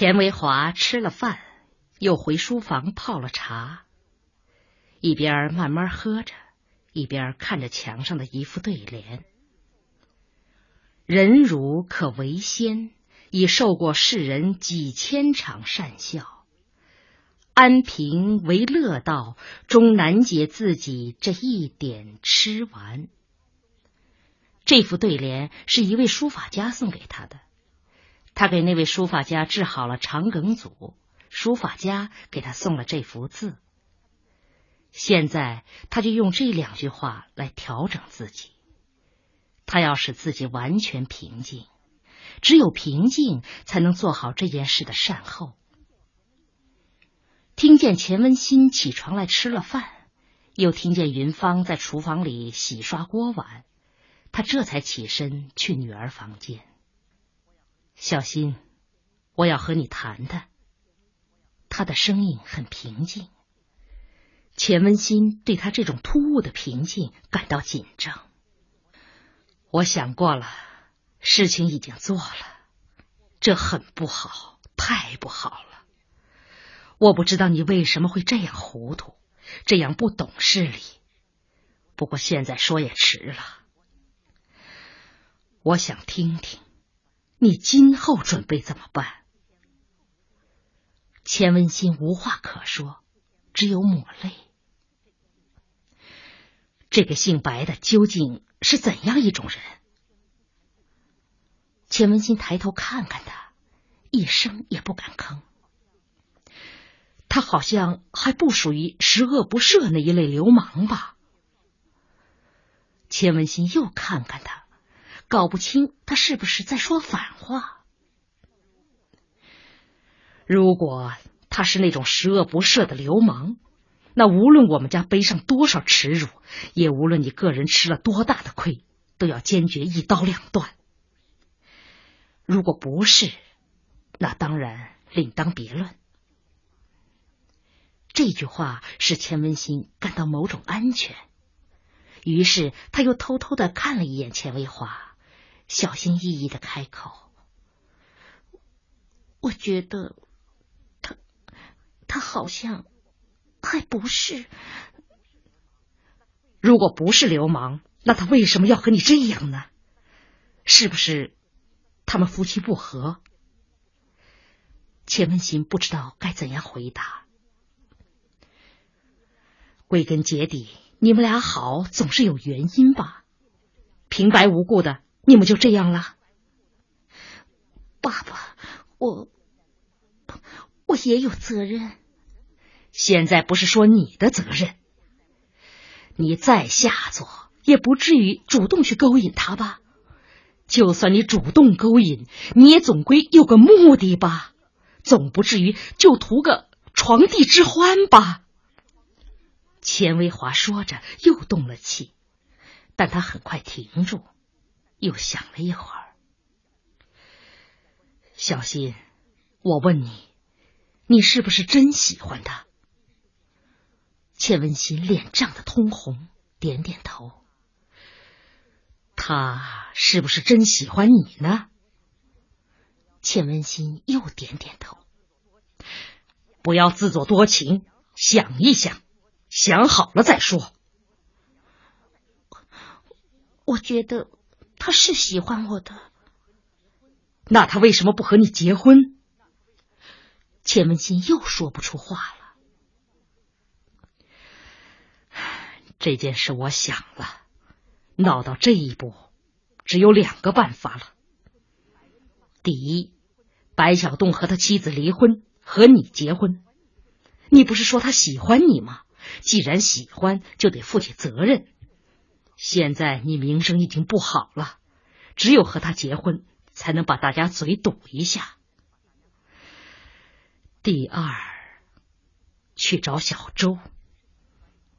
钱维华吃了饭，又回书房泡了茶，一边慢慢喝着，一边看着墙上的一副对联：“人如可为仙，已受过世人几千场善笑；安贫为乐道，终难解自己这一点痴顽。”这副对联是一位书法家送给他的。他给那位书法家治好了肠梗阻，书法家给他送了这幅字。现在他就用这两句话来调整自己。他要使自己完全平静，只有平静才能做好这件事的善后。听见钱文新起床来吃了饭，又听见云芳在厨房里洗刷锅碗，他这才起身去女儿房间。小心，我要和你谈谈。他的声音很平静。钱文新对他这种突兀的平静感到紧张。我想过了，事情已经做了，这很不好，太不好了。我不知道你为什么会这样糊涂，这样不懂事理。不过现在说也迟了。我想听听。你今后准备怎么办？钱文新无话可说，只有抹泪。这个姓白的究竟是怎样一种人？钱文新抬头看看他，一声也不敢吭。他好像还不属于十恶不赦那一类流氓吧？钱文新又看看他。搞不清他是不是在说反话。如果他是那种十恶不赦的流氓，那无论我们家背上多少耻辱，也无论你个人吃了多大的亏，都要坚决一刀两断。如果不是，那当然另当别论。这句话使钱文新感到某种安全，于是他又偷偷的看了一眼钱维华。小心翼翼的开口：“我觉得他，他好像还不是。如果不是流氓，那他为什么要和你这样呢？是不是他们夫妻不和？”钱文新不知道该怎样回答。归根结底，你们俩好总是有原因吧？平白无故的。你们就这样了，爸爸，我我也有责任。现在不是说你的责任，你再下作也不至于主动去勾引他吧？就算你主动勾引，你也总归有个目的吧？总不至于就图个床笫之欢吧？钱维华说着又动了气，但他很快停住。又想了一会儿，小新，我问你，你是不是真喜欢他？钱文新脸涨得通红，点点头。他是不是真喜欢你呢？钱文新又点点头。不要自作多情，想一想，想好了再说。我觉得。他是喜欢我的，那他为什么不和你结婚？钱文新又说不出话了。这件事我想了，闹到这一步，只有两个办法了。第一，白小栋和他妻子离婚，和你结婚。你不是说他喜欢你吗？既然喜欢，就得负起责任。现在你名声已经不好了，只有和他结婚，才能把大家嘴堵一下。第二，去找小周，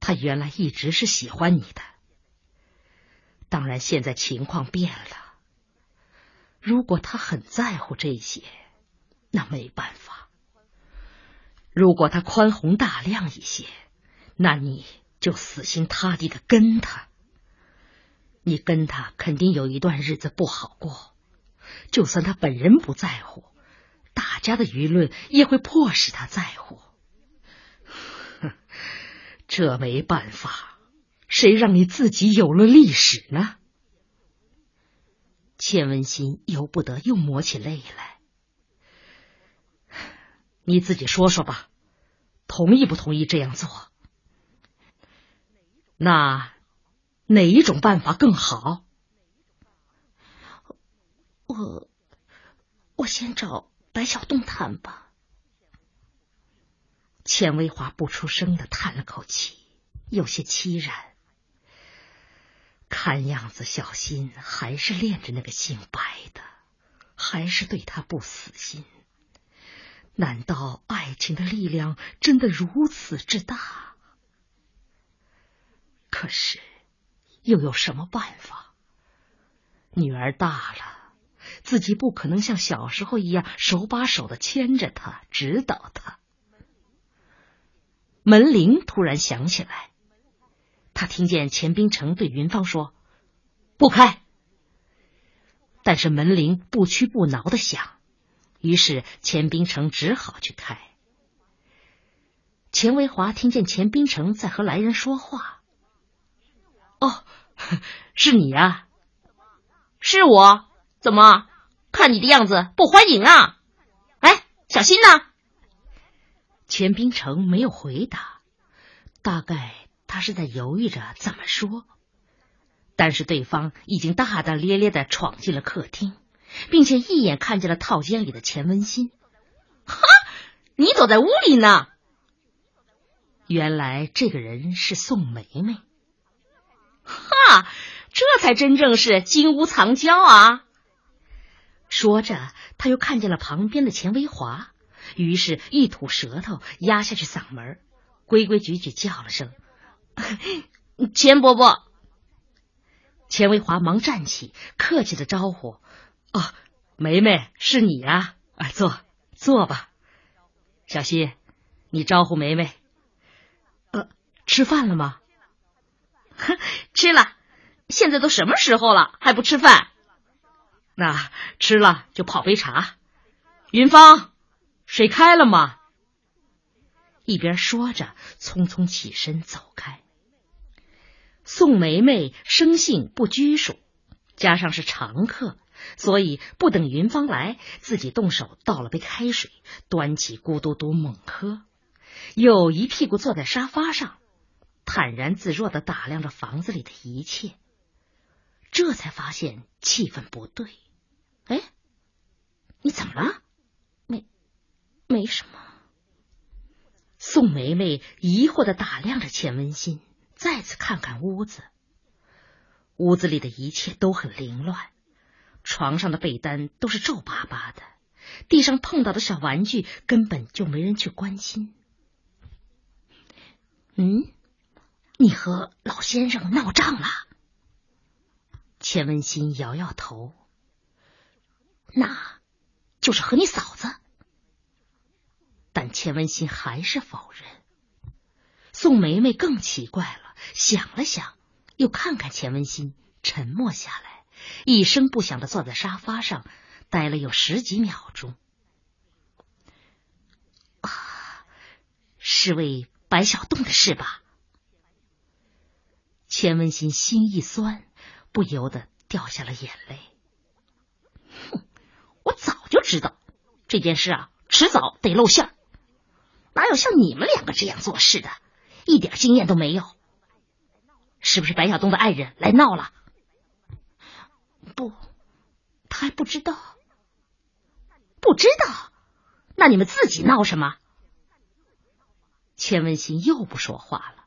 他原来一直是喜欢你的，当然现在情况变了。如果他很在乎这些，那没办法；如果他宽宏大量一些，那你就死心塌地的跟他。你跟他肯定有一段日子不好过，就算他本人不在乎，大家的舆论也会迫使他在乎。这没办法，谁让你自己有了历史呢？钱文新由不得又抹起泪来。你自己说说吧，同意不同意这样做？那哪一种办法更好？我我先找白小栋谈吧。钱维华不出声的叹了口气，有些凄然。看样子，小新还是恋着那个姓白的，还是对他不死心。难道爱情的力量真的如此之大？可是，又有什么办法？女儿大了，自己不可能像小时候一样手把手的牵着她，指导她。门铃突然响起来，他听见钱冰城对云芳说：“不开。”但是门铃不屈不挠的响。于是钱冰城只好去开。钱维华听见钱冰城在和来人说话。哦，是你呀？是我？怎么？看你的样子不欢迎啊？哎，小新呢？钱冰城没有回答，大概他是在犹豫着怎么说。但是对方已经大大咧咧的闯进了客厅。并且一眼看见了套间里的钱文新，哈，你躲在屋里呢？原来这个人是宋梅梅，哈，这才真正是金屋藏娇啊！说着，他又看见了旁边的钱维华，于是一吐舌头，压下去嗓门，规规矩矩叫了声：“钱伯伯。”钱维华忙站起，客气的招呼。哦，梅梅是你啊！啊，坐坐吧。小溪，你招呼梅梅。呃，吃饭了吗？吃了。现在都什么时候了，还不吃饭？那吃了就泡杯茶。云芳，水开了吗？一边说着，匆匆起身走开。宋梅梅生性不拘束，加上是常客。所以不等云芳来，自己动手倒了杯开水，端起咕嘟嘟猛喝，又一屁股坐在沙发上，坦然自若的打量着房子里的一切。这才发现气氛不对。哎，你怎么了？没，没什么。宋梅梅疑惑的打量着钱文新，再次看看屋子，屋子里的一切都很凌乱。床上的被单都是皱巴巴的，地上碰到的小玩具根本就没人去关心。嗯，你和老先生闹仗了？钱文新摇摇头，那就是和你嫂子。但钱文新还是否认。宋梅梅更奇怪了，想了想，又看看钱文新，沉默下来。一声不响的坐在沙发上，待了有十几秒钟。啊，是为白小栋的事吧？钱文新心一酸，不由得掉下了眼泪。哼，我早就知道这件事啊，迟早得露馅儿。哪有像你们两个这样做事的，一点经验都没有？是不是白小东的爱人来闹了？不，他还不知道。不知道？那你们自己闹什么？钱文新又不说话了，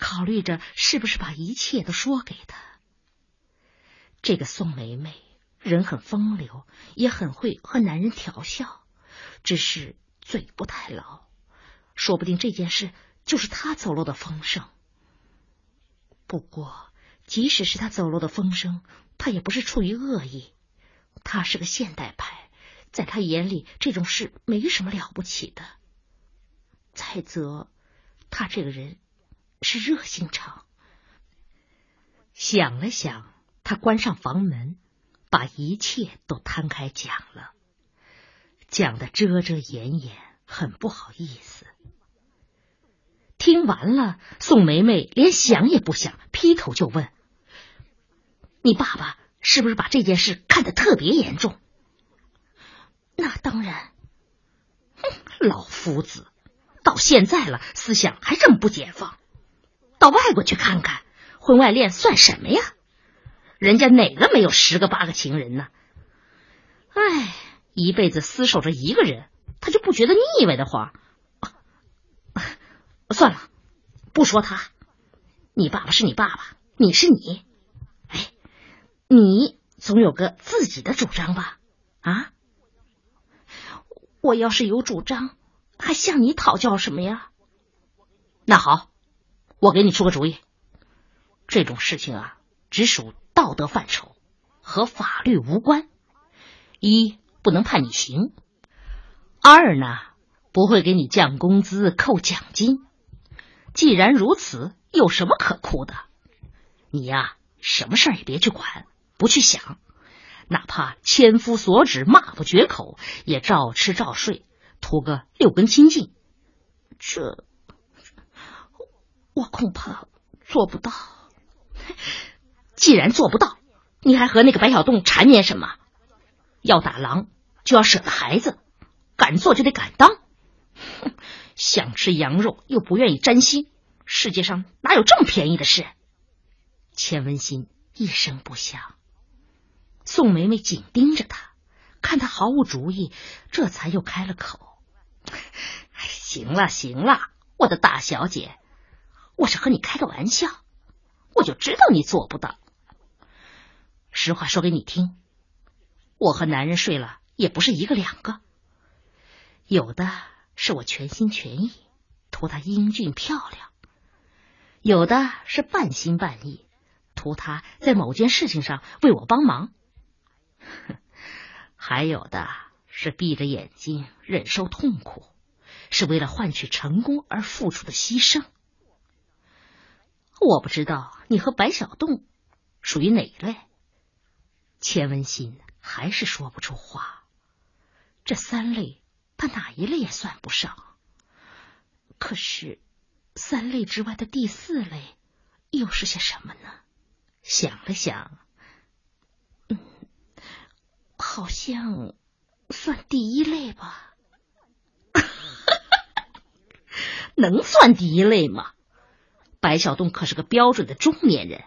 考虑着是不是把一切都说给他。这个宋梅梅人很风流，也很会和男人调笑，只是嘴不太牢。说不定这件事就是他走漏的风声。不过，即使是他走漏的风声。他也不是出于恶意，他是个现代派，在他眼里这种事没什么了不起的。再则，他这个人是热心肠。想了想，他关上房门，把一切都摊开讲了。讲的遮遮掩掩，很不好意思。听完了，宋梅梅连想也不想，劈头就问：“你爸爸是不是把这件事看得特别严重？”那当然。哼，老夫子，到现在了，思想还这么不解放。到外国去看看，婚外恋算什么呀？人家哪个没有十个八个情人呢？哎，一辈子厮守着一个人，他就不觉得腻歪的慌？算了，不说他。你爸爸是你爸爸，你是你。哎，你总有个自己的主张吧？啊？我要是有主张，还向你讨教什么呀？那好，我给你出个主意。这种事情啊，只属道德范畴，和法律无关。一不能判你刑，二呢不会给你降工资、扣奖金。既然如此，有什么可哭的？你呀，什么事儿也别去管，不去想。哪怕千夫所指、骂不绝口，也照吃照睡，图个六根清净。这我恐怕做不到。既然做不到，你还和那个白小洞缠绵什么？要打狼就要舍得孩子，敢做就得敢当。想吃羊肉又不愿意沾腥，世界上哪有这么便宜的事？钱文新一声不响。宋梅梅紧盯着他，看他毫无主意，这才又开了口：“ 行了行了，我的大小姐，我是和你开个玩笑，我就知道你做不到。实话说给你听，我和男人睡了也不是一个两个，有的是我全心全意图他英俊漂亮，有的是半心半意图他在某件事情上为我帮忙。”还有的是闭着眼睛忍受痛苦，是为了换取成功而付出的牺牲。我不知道你和白小洞属于哪一类。钱文新还是说不出话。这三类，他哪一类也算不上。可是，三类之外的第四类又是些什么呢？想了想。嗯好像算第一类吧，能算第一类吗？白小洞可是个标准的中年人，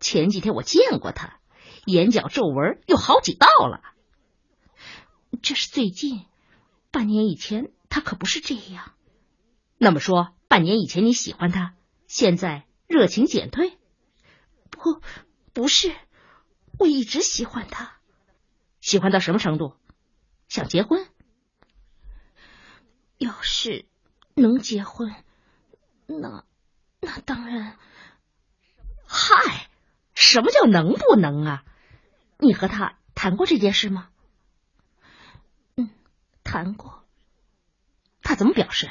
前几天我见过他，眼角皱纹有好几道了。这是最近，半年以前他可不是这样。那么说，半年以前你喜欢他，现在热情减退？不，不是，我一直喜欢他。喜欢到什么程度？想结婚？要是能结婚，那那当然。嗨，什么叫能不能啊？你和他谈过这件事吗？嗯，谈过。他怎么表示？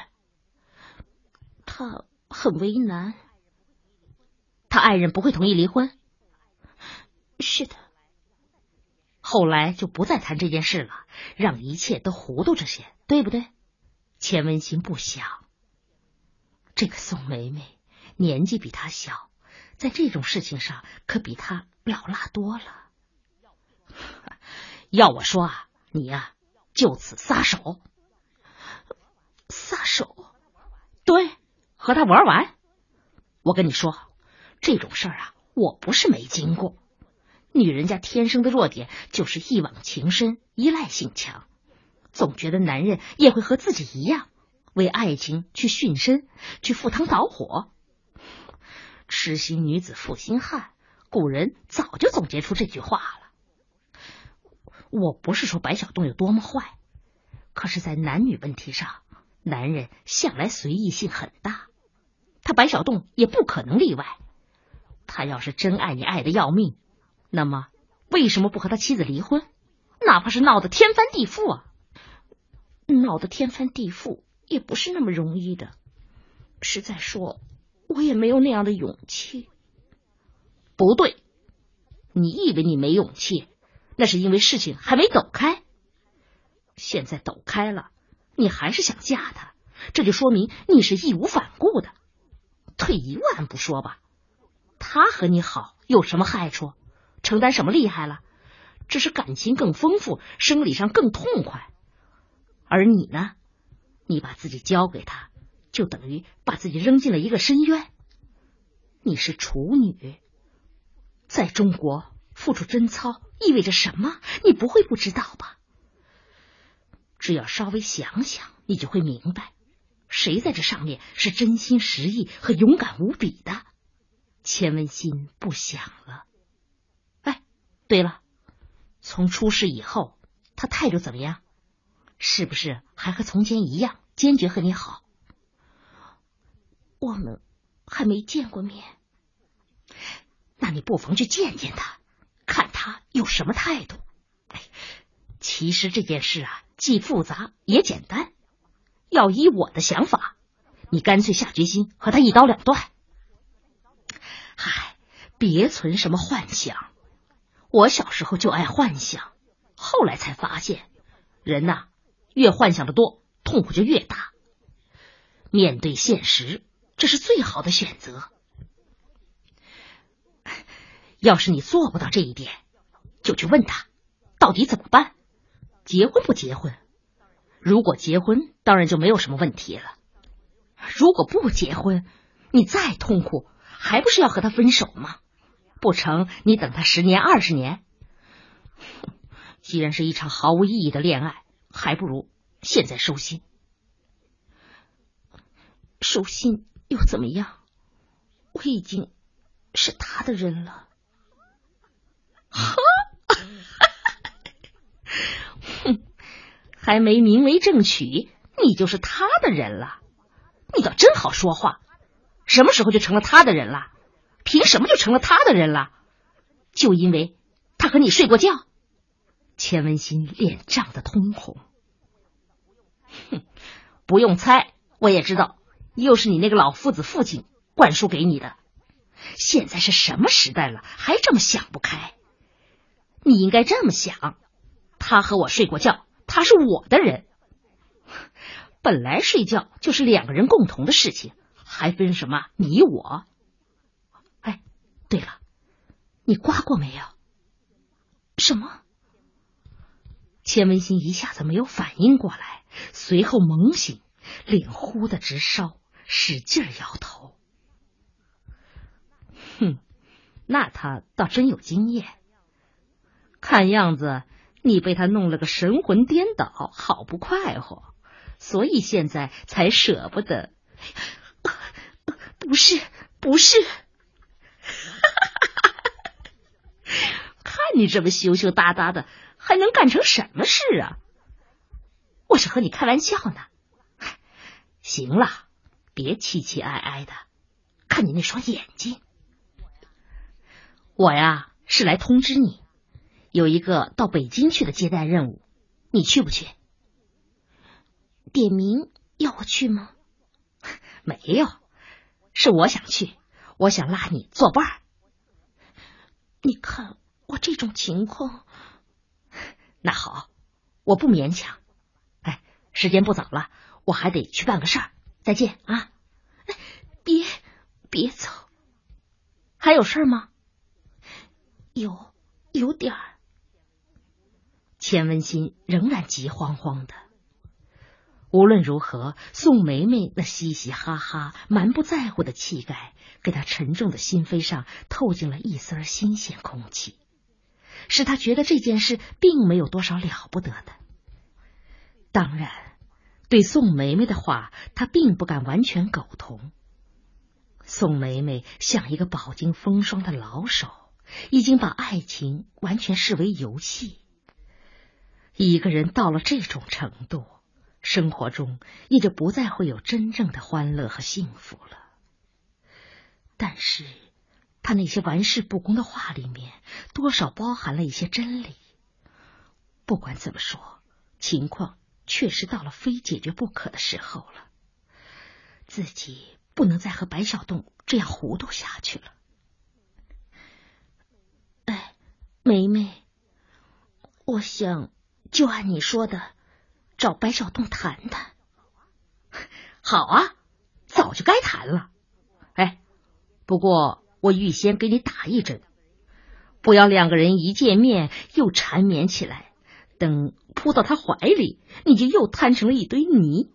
他很为难。他爱人不会同意离婚？是的。后来就不再谈这件事了，让一切都糊涂着些，对不对？钱文新不想，这个宋梅梅年纪比他小，在这种事情上可比他老辣多了。要我说啊，你呀就此撒手，撒手，对，和他玩完。我跟你说，这种事儿啊，我不是没经过。女人家天生的弱点就是一往情深、依赖性强，总觉得男人也会和自己一样，为爱情去殉身、去赴汤蹈火。痴心女子负心汉，古人早就总结出这句话了。我不是说白小洞有多么坏，可是，在男女问题上，男人向来随意性很大，他白小洞也不可能例外。他要是真爱你，爱的要命。那么，为什么不和他妻子离婚？哪怕是闹得天翻地覆啊！闹得天翻地覆也不是那么容易的。实在说，我也没有那样的勇气。不对，你以为你没勇气，那是因为事情还没抖开。现在抖开了，你还是想嫁他，这就说明你是义无反顾的。退一万步说吧，他和你好有什么害处？承担什么厉害了？只是感情更丰富，生理上更痛快。而你呢？你把自己交给他，就等于把自己扔进了一个深渊。你是处女，在中国付出贞操意味着什么？你不会不知道吧？只要稍微想想，你就会明白，谁在这上面是真心实意和勇敢无比的。钱文新不想了。哎，对了，从出事以后，他态度怎么样？是不是还和从前一样坚决和你好？我们还没见过面，那你不妨去见见他，看他有什么态度。哎，其实这件事啊，既复杂也简单。要依我的想法，你干脆下决心和他一刀两断。嗨，别存什么幻想。我小时候就爱幻想，后来才发现，人呐。越幻想的多，痛苦就越大。面对现实，这是最好的选择。要是你做不到这一点，就去问他，到底怎么办？结婚不结婚？如果结婚，当然就没有什么问题了。如果不结婚，你再痛苦，还不是要和他分手吗？不成，你等他十年二十年。既然是一场毫无意义的恋爱。还不如现在收心，收心又怎么样？我已经是他的人了。哈，哼，还没明媒正娶，你就是他的人了。你倒真好说话，什么时候就成了他的人了？凭什么就成了他的人了？就因为他和你睡过觉？钱文新脸涨得通红，哼，不用猜，我也知道，又是你那个老夫子父亲灌输给你的。现在是什么时代了，还这么想不开？你应该这么想：他和我睡过觉，他是我的人。本来睡觉就是两个人共同的事情，还分什么你我？哎，对了，你刮过没有？什么？钱文新一下子没有反应过来，随后猛醒，脸忽的直烧，使劲摇头。哼，那他倒真有经验。看样子你被他弄了个神魂颠倒，好不快活，所以现在才舍不得。不是，不是，看你这么羞羞答答的。还能干成什么事啊？我是和你开玩笑呢。行了，别凄凄哀哀的，看你那双眼睛。我呀是来通知你，有一个到北京去的接待任务，你去不去？点名要我去吗？没有，是我想去，我想拉你作伴。你看我这种情况。那好，我不勉强。哎，时间不早了，我还得去办个事儿。再见啊！哎，别别走，还有事吗？有，有点儿。钱文新仍然急慌慌的。无论如何，宋梅梅那嘻嘻哈哈、蛮不在乎的气概，给他沉重的心扉上透进了一丝新鲜空气。使他觉得这件事并没有多少了不得的。当然，对宋梅梅的话，他并不敢完全苟同。宋梅梅像一个饱经风霜的老手，已经把爱情完全视为游戏。一个人到了这种程度，生活中也就不再会有真正的欢乐和幸福了。但是。他那些玩世不恭的话里面，多少包含了一些真理。不管怎么说，情况确实到了非解决不可的时候了。自己不能再和白小洞这样糊涂下去了。哎，梅梅，我想就按你说的，找白小栋谈谈。好啊，早就该谈了。哎，不过我预先给你打一针，不要两个人一见面又缠绵起来，等扑到他怀里，你就又摊成了一堆泥。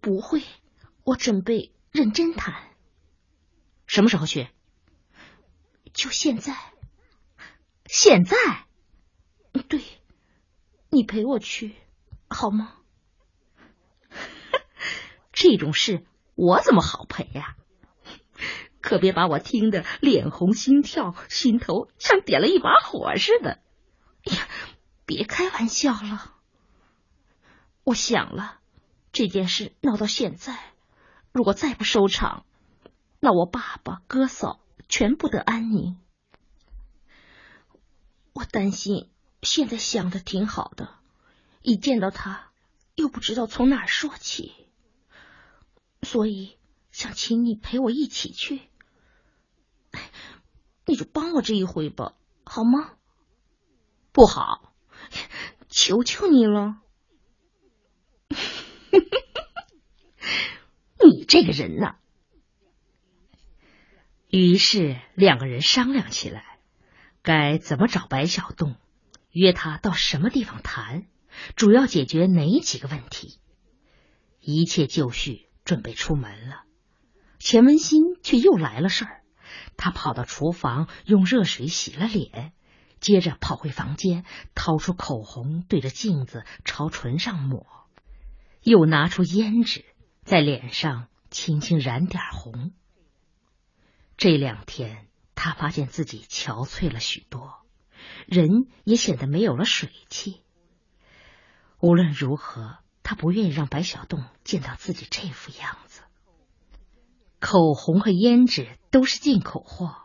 不会，我准备认真谈。什么时候去？就现在。现在？对，你陪我去好吗？这种事我怎么好陪呀？可别把我听得脸红心跳，心头像点了一把火似的。哎呀，别开玩笑了。我想了，这件事闹到现在，如果再不收场，那我爸爸、哥嫂全不得安宁。我担心现在想的挺好的，一见到他又不知道从哪儿说起。所以想请你陪我一起去，你就帮我这一回吧，好吗？不好，求求你了！你这个人呐！于是两个人商量起来，该怎么找白小洞，约他到什么地方谈，主要解决哪几个问题，一切就绪。准备出门了，钱文新却又来了事儿。他跑到厨房用热水洗了脸，接着跑回房间，掏出口红，对着镜子朝唇上抹，又拿出胭脂，在脸上轻轻染点红。这两天，他发现自己憔悴了许多，人也显得没有了水气。无论如何。他不愿意让白小洞见到自己这副样子。口红和胭脂都是进口货，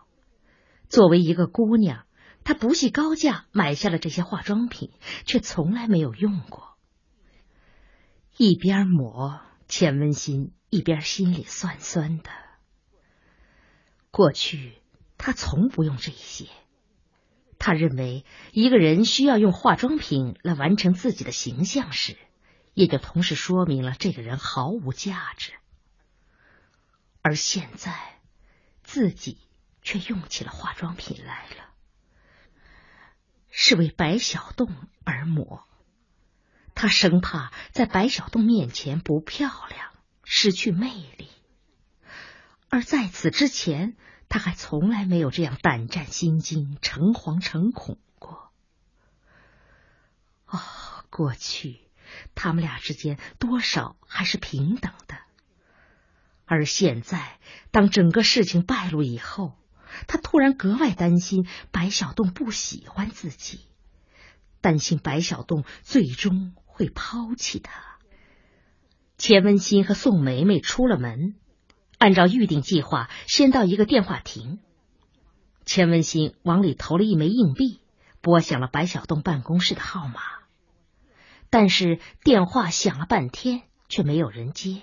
作为一个姑娘，他不计高价买下了这些化妆品，却从来没有用过。一边抹，钱温馨一边心里酸酸的。过去他从不用这些，他认为一个人需要用化妆品来完成自己的形象时。也就同时说明了这个人毫无价值，而现在自己却用起了化妆品来了，是为白小洞而抹。他生怕在白小洞面前不漂亮，失去魅力。而在此之前，他还从来没有这样胆战心惊、诚惶诚恐过。哦，过去。他们俩之间多少还是平等的，而现在当整个事情败露以后，他突然格外担心白小洞不喜欢自己，担心白小洞最终会抛弃他。钱文新和宋梅梅出了门，按照预定计划，先到一个电话亭。钱文新往里投了一枚硬币，拨响了白小洞办公室的号码。但是电话响了半天，却没有人接。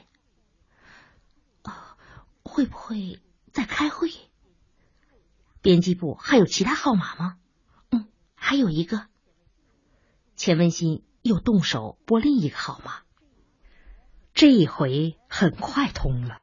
啊，会不会在开会？编辑部还有其他号码吗？嗯，还有一个。钱文新又动手拨另一个号码，这一回很快通了。